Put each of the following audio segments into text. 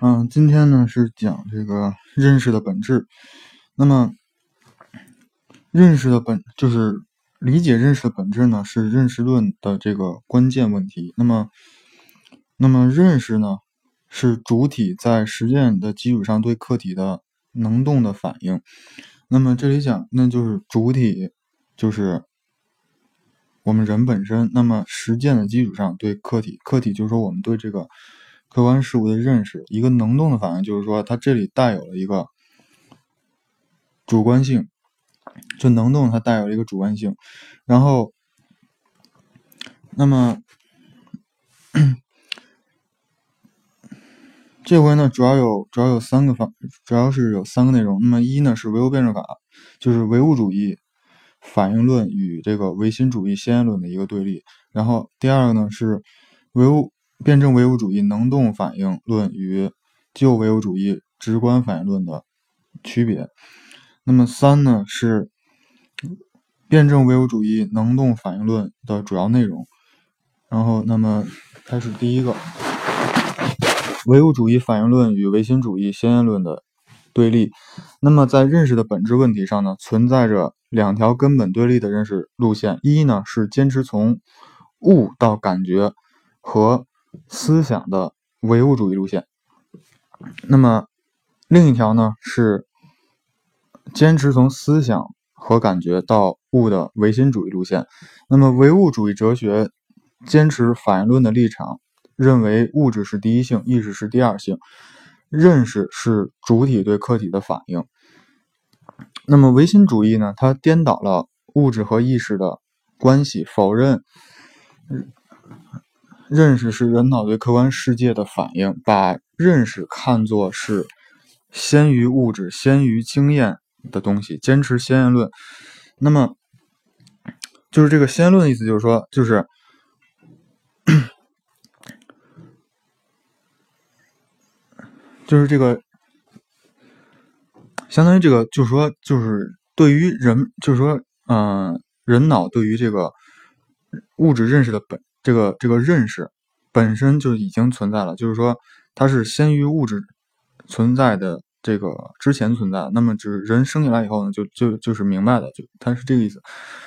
嗯，今天呢是讲这个认识的本质。那么，认识的本就是理解认识的本质呢，是认识论的这个关键问题。那么，那么认识呢，是主体在实践的基础上对客体的能动的反应。那么这里讲，那就是主体就是我们人本身。那么实践的基础上对客体，客体就是说我们对这个。客观事物的认识，一个能动的反应，就是说它这里带有了一个主观性，就能动它带有了一个主观性。然后，那么 这回呢，主要有主要有三个方，主要是有三个内容。那么一呢是唯物辩证法，就是唯物主义反应论与这个唯心主义先验论的一个对立。然后第二个呢是唯物。辩证唯物主义能动反应论与旧唯物主义直观反应论的区别。那么三呢是辩证唯物主义能动反应论的主要内容。然后，那么开始第一个唯物主义反应论与唯心主义先验论的对立。那么在认识的本质问题上呢，存在着两条根本对立的认识路线：一呢是坚持从物到感觉和思想的唯物主义路线，那么另一条呢是坚持从思想和感觉到物的唯心主义路线。那么唯物主义哲学坚持反应论的立场，认为物质是第一性，意识是第二性，认识是主体对客体的反应。那么唯心主义呢，它颠倒了物质和意识的关系，否认。认识是人脑对客观世界的反应，把认识看作是先于物质、先于经验的东西，坚持先验论。那么，就是这个先验论的意思，就是说，就是 就是这个，相当于这个，就是说，就是对于人，就是说，嗯，人脑对于这个物质认识的本。这个这个认识本身就已经存在了，就是说它是先于物质存在的这个之前存在。那么就是人生下来以后呢，就就就是明白的，就它是这个意思。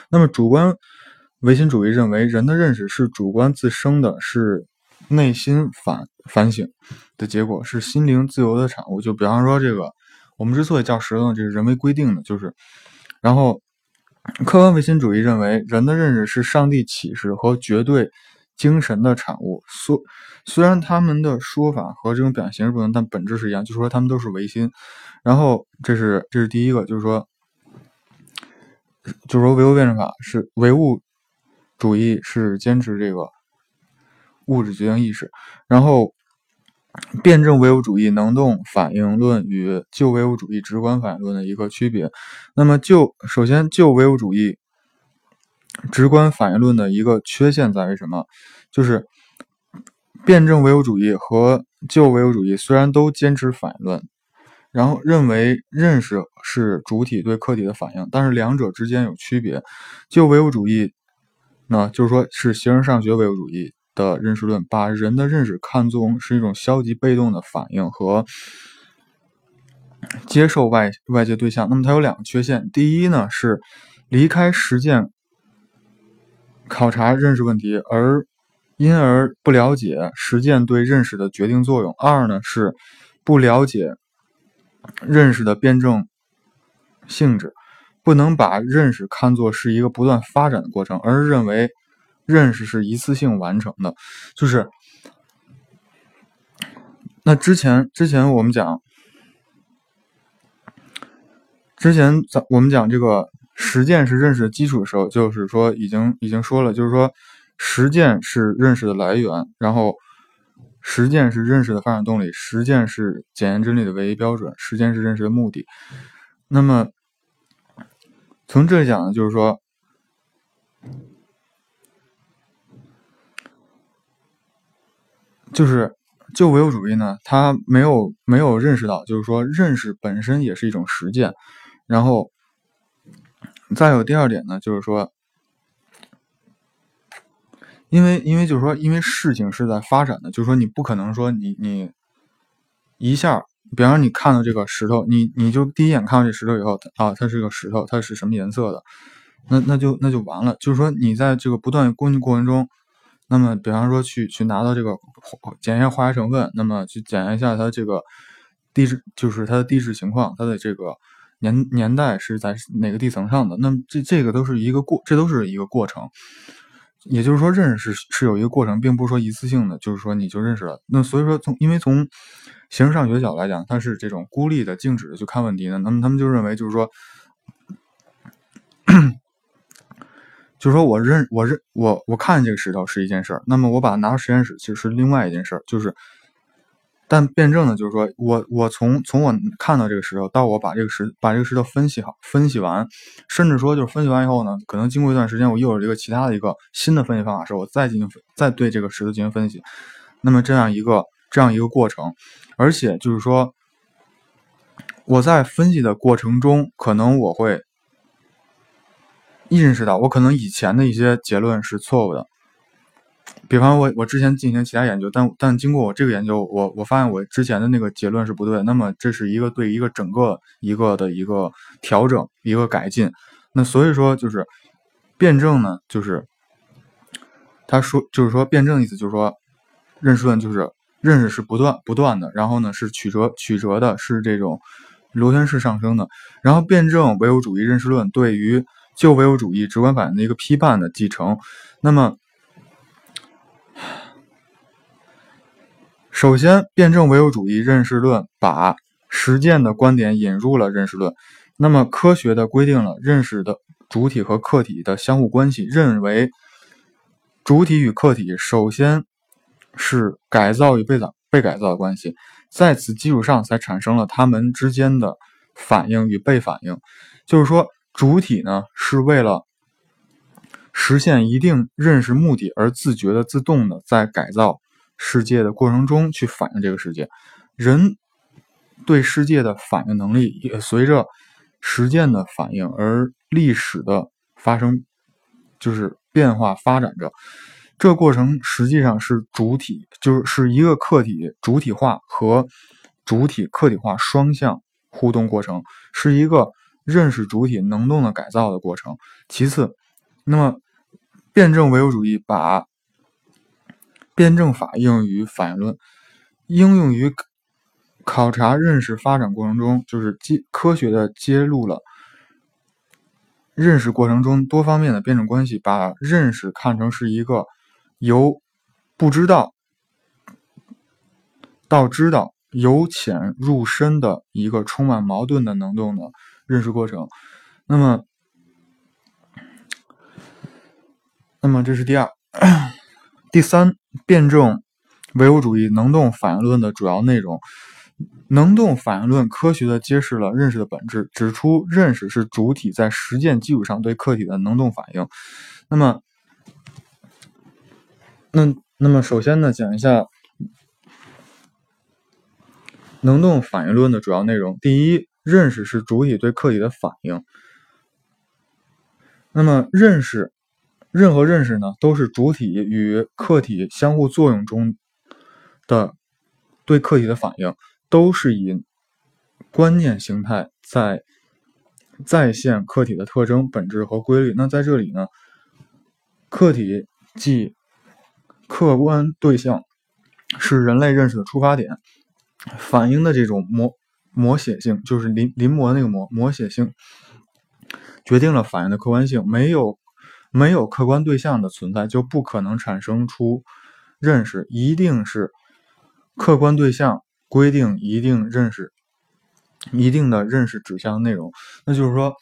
那么主观唯心主义认为人的认识是主观自生的，是内心反反省的结果，是心灵自由的产物。就比方说这个，我们之所以叫石头，这是人为规定的，就是然后。客观唯心主义认为，人的认识是上帝启示和绝对精神的产物。虽虽然他们的说法和这种表现形式不同，但本质是一样，就是说他们都是唯心。然后，这是这是第一个，就是说，就是说唯物辩证法是唯物主义是坚持这个物质决定意识，然后。辩证唯物主义能动反应论与旧唯物主义直观反应论的一个区别。那么，旧首先旧唯物主义直观反应论的一个缺陷在于什么？就是辩证唯物主义和旧唯物主义虽然都坚持反应论，然后认为认识是主体对客体的反应，但是两者之间有区别。旧唯物主义那就是说是形而上学唯物主义。的认识论把人的认识看作是一种消极被动的反应和接受外外界对象。那么它有两个缺陷：第一呢是离开实践考察认识问题，而因而不了解实践对认识的决定作用；二呢是不了解认识的辩证性质，不能把认识看作是一个不断发展的过程，而认为。认识是一次性完成的，就是那之前之前我们讲，之前咱我们讲这个实践是认识的基础的时候，就是说已经已经说了，就是说实践是认识的来源，然后实践是认识的发展动力，实践是检验真理的唯一标准，实践是认识的目的。那么从这里讲呢，就是说。就是旧唯物主义呢，他没有没有认识到，就是说认识本身也是一种实践。然后再有第二点呢，就是说，因为因为就是说，因为事情是在发展的，就是说你不可能说你你一下，比方说你看到这个石头，你你就第一眼看到这石头以后啊，它是个石头，它是什么颜色的？那那就那就完了。就是说你在这个不断工艺过程中，那么比方说去去拿到这个检验化学成分，那么去检验一下它这个地质，就是它的地质情况，它的这个年年代是在哪个地层上的？那么这这个都是一个过，这都是一个过程。也就是说，认识是有一个过程，并不是说一次性的，就是说你就认识了。那所以说，从因为从形式上学角来讲，它是这种孤立的、静止的去看问题的。那么他们就认为，就是说，就是说我认我认我我看这个石头是一件事儿，那么我把它拿到实验室其实是另外一件事儿，就是。但辩证呢，就是说我我从从我看到这个石头到我把这个石把这个石头分析好分析完，甚至说就是分析完以后呢，可能经过一段时间，我又有一个其他的一个新的分析方法，是我再进行再对这个石头进行分析。那么这样一个这样一个过程，而且就是说我在分析的过程中，可能我会认识到我可能以前的一些结论是错误的。比方我我之前进行其他研究，但但经过我这个研究，我我发现我之前的那个结论是不对。那么这是一个对一个整个一个的一个调整，一个改进。那所以说就是辩证呢，就是他说就是说辩证意思就是说认识论就是认识是不断不断的，然后呢是曲折曲折的，是这种螺旋式上升的。然后辩证唯物主义认识论对于旧唯物主义直观反应的一个批判的继承。那么。首先，辩证唯物主义认识论把实践的观点引入了认识论，那么科学的规定了认识的主体和客体的相互关系，认为主体与客体首先是改造与被造被改造的关系，在此基础上才产生了它们之间的反应与被反应。就是说，主体呢是为了实现一定认识目的而自觉的、自动的在改造。世界的过程中去反映这个世界，人对世界的反应能力也随着实践的反应而历史的发生，就是变化发展着。这过程实际上是主体，就是是一个客体主体化和主体客体化双向互动过程，是一个认识主体能动的改造的过程。其次，那么辩证唯物主义把。辩证法应用于反应论，应用于考察认识发展过程中，就是揭科学的揭露了认识过程中多方面的辩证关系，把认识看成是一个由不知道到知道、由浅入深的一个充满矛盾的能动的认识过程。那么，那么这是第二。第三，辩证唯物主义能动反应论的主要内容。能动反应论科学的揭示了认识的本质，指出认识是主体在实践基础上对客体的能动反应。那么，那那么首先呢，讲一下能动反应论的主要内容。第一，认识是主体对客体的反应。那么，认识。任何认识呢，都是主体与客体相互作用中的对客体的反应，都是以观念形态在再现客体的特征、本质和规律。那在这里呢，客体即客观对象，是人类认识的出发点，反映的这种模模写性，就是临临摹那个模模写性，决定了反应的客观性，没有。没有客观对象的存在，就不可能产生出认识。一定是客观对象规定一定认识，一定的认识指向内容。那就是说，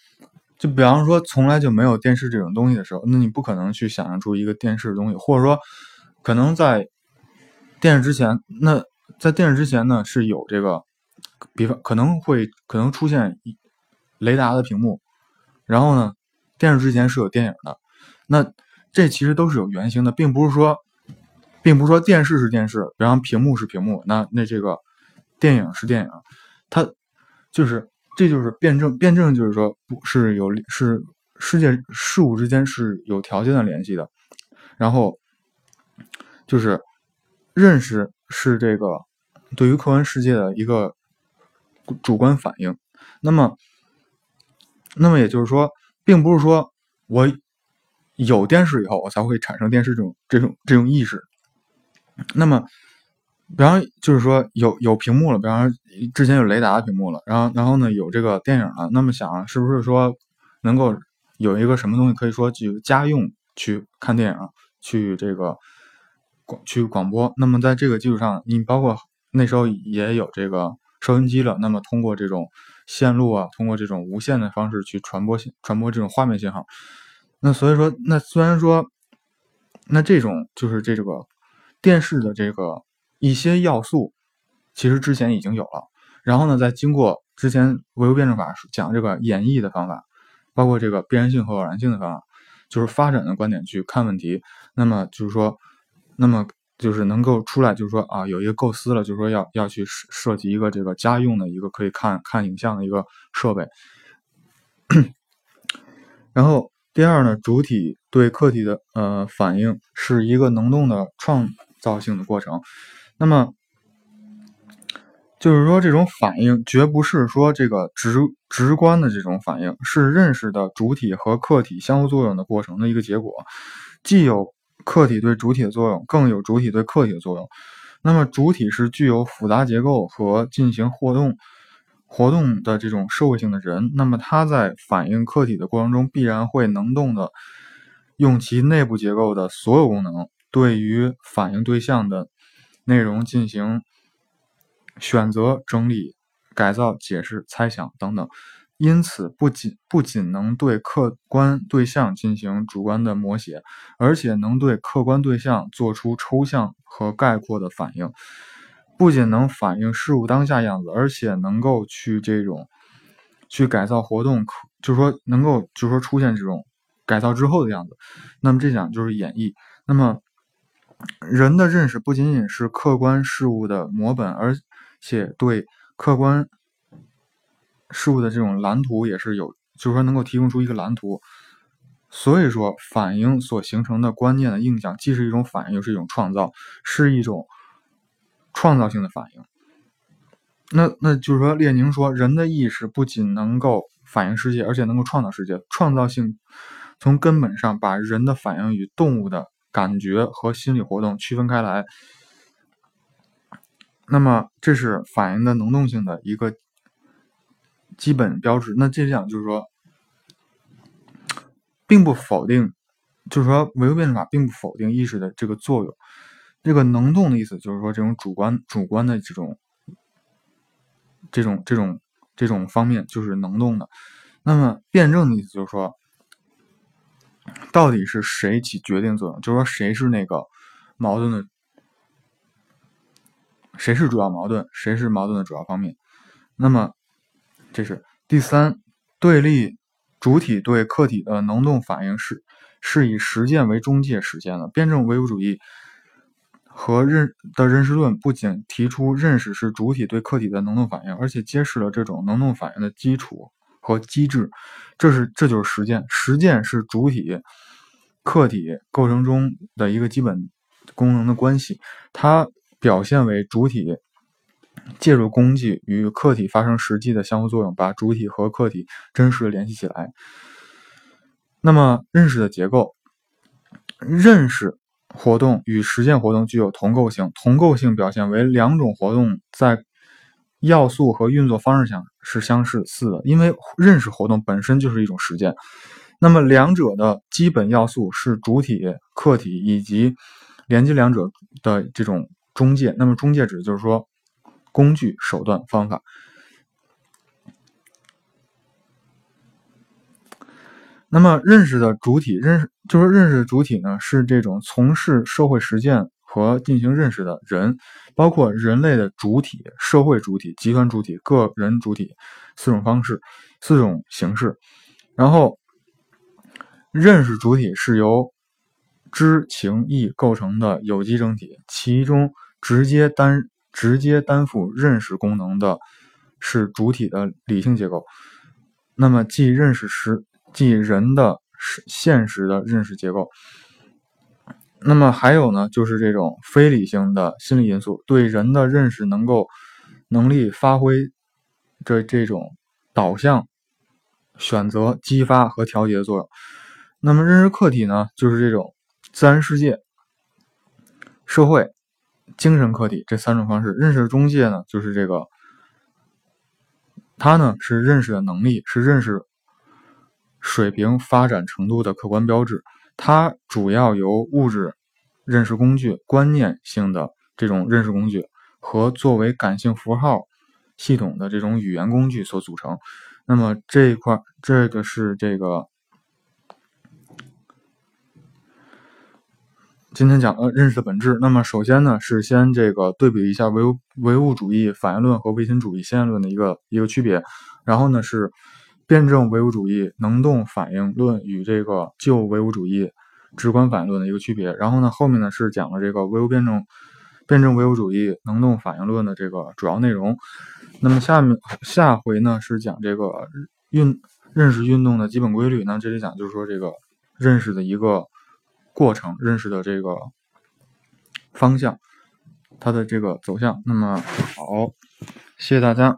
就比方说，从来就没有电视这种东西的时候，那你不可能去想象出一个电视的东西，或者说，可能在电视之前，那在电视之前呢是有这个，比方可能会可能出现雷达的屏幕，然后呢，电视之前是有电影的。那这其实都是有原型的，并不是说，并不是说电视是电视，比方屏幕是屏幕，那那这个电影是电影，它就是这就是辩证，辩证就是说不是有是世界事物之间是有条件的联系的，然后就是认识是这个对于客观世界的一个主观反应。那么，那么也就是说，并不是说我有电视以后，我才会产生电视这种这种这种意识。那么，比方就是说有有屏幕了，比方说之前有雷达屏幕了，然后然后呢有这个电影了，那么想是不是说能够有一个什么东西可以说就家用去看电影，去这个广去广播？那么在这个基础上，你包括那时候也有这个收音机了，那么通过这种线路啊，通过这种无线的方式去传播信传播这种画面信号。那所以说，那虽然说，那这种就是这个电视的这个。一些要素其实之前已经有了，然后呢，再经过之前唯物辩证法讲这个演绎的方法，包括这个必然性和偶然性的方法，就是发展的观点去看问题，那么就是说，那么就是能够出来，就是说啊，有一个构思了，就是说要要去设设计一个这个家用的一个可以看看影像的一个设备。然后第二呢，主体对客体的呃反应是一个能动的创造性的过程。那么，就是说，这种反应绝不是说这个直直观的这种反应，是认识的主体和客体相互作用的过程的一个结果。既有客体对主体的作用，更有主体对客体的作用。那么，主体是具有复杂结构和进行活动活动的这种社会性的人。那么，他在反映客体的过程中，必然会能动的用其内部结构的所有功能，对于反应对象的。内容进行选择、整理、改造、解释、猜想等等，因此不仅不仅能对客观对象进行主观的摹写，而且能对客观对象做出抽象和概括的反应。不仅能反映事物当下样子，而且能够去这种去改造活动，就是说能够就是说出现这种改造之后的样子。那么这讲就是演绎。那么。人的认识不仅仅是客观事物的模本，而且对客观事物的这种蓝图也是有，就是说能够提供出一个蓝图。所以说，反应所形成的观念的印象，既是一种反应，又是一种创造，是一种创造性的反应。那那就是说，列宁说，人的意识不仅能够反映世界，而且能够创造世界。创造性从根本上把人的反应与动物的。感觉和心理活动区分开来，那么这是反应的能动性的一个基本标志。那这样就是说，并不否定，就是说唯物辩证法并不否定意识的这个作用。这个能动的意思就是说，这种主观主观的这种这种这种这种方面就是能动的。那么辩证的意思就是说。到底是谁起决定作用？就是说，谁是那个矛盾的？谁是主要矛盾？谁是矛盾的主要方面？那么，这是第三对立主体对客体的能动反应是是以实践为中介实现的。辩证唯物主义和认的认识论不仅提出认识是主体对客体的能动反应，而且揭示了这种能动反应的基础。和机制，这是这就是实践。实践是主体客体构成中的一个基本功能的关系，它表现为主体介入工具与客体发生实际的相互作用，把主体和客体真实联系起来。那么，认识的结构，认识活动与实践活动具有同构性，同构性表现为两种活动在。要素和运作方式上是相似似的，因为认识活动本身就是一种实践。那么两者的基本要素是主体、客体以及连接两者的这种中介。那么中介指的就是说工具、手段、方法。那么认识的主体，认识就是认识的主体呢，是这种从事社会实践。和进行认识的人，包括人类的主体、社会主体、集团主体、个人主体四种方式、四种形式。然后，认识主体是由知情意构成的有机整体，其中直接担直接担负认识功能的是主体的理性结构。那么，即认识实即人的现实的认识结构。那么还有呢，就是这种非理性的心理因素对人的认识能够能力发挥这这种导向、选择、激发和调节作用。那么认识客体呢，就是这种自然世界、社会、精神客体这三种方式。认识中介呢，就是这个，它呢是认识的能力，是认识水平发展程度的客观标志。它主要由物质认识工具、观念性的这种认识工具和作为感性符号系统的这种语言工具所组成。那么这一块，这个是这个今天讲的认识的本质。那么首先呢，是先这个对比一下唯物唯物主义反应论和唯心主义先验论的一个一个区别。然后呢是。辩证唯物主义能动反应论与这个旧唯物主义直观反应论的一个区别。然后呢，后面呢是讲了这个唯物辩证辩证唯物主义能动反应论的这个主要内容。那么下面下回呢是讲这个运认识运动的基本规律。那这里讲就是说这个认识的一个过程，认识的这个方向，它的这个走向。那么好，谢谢大家。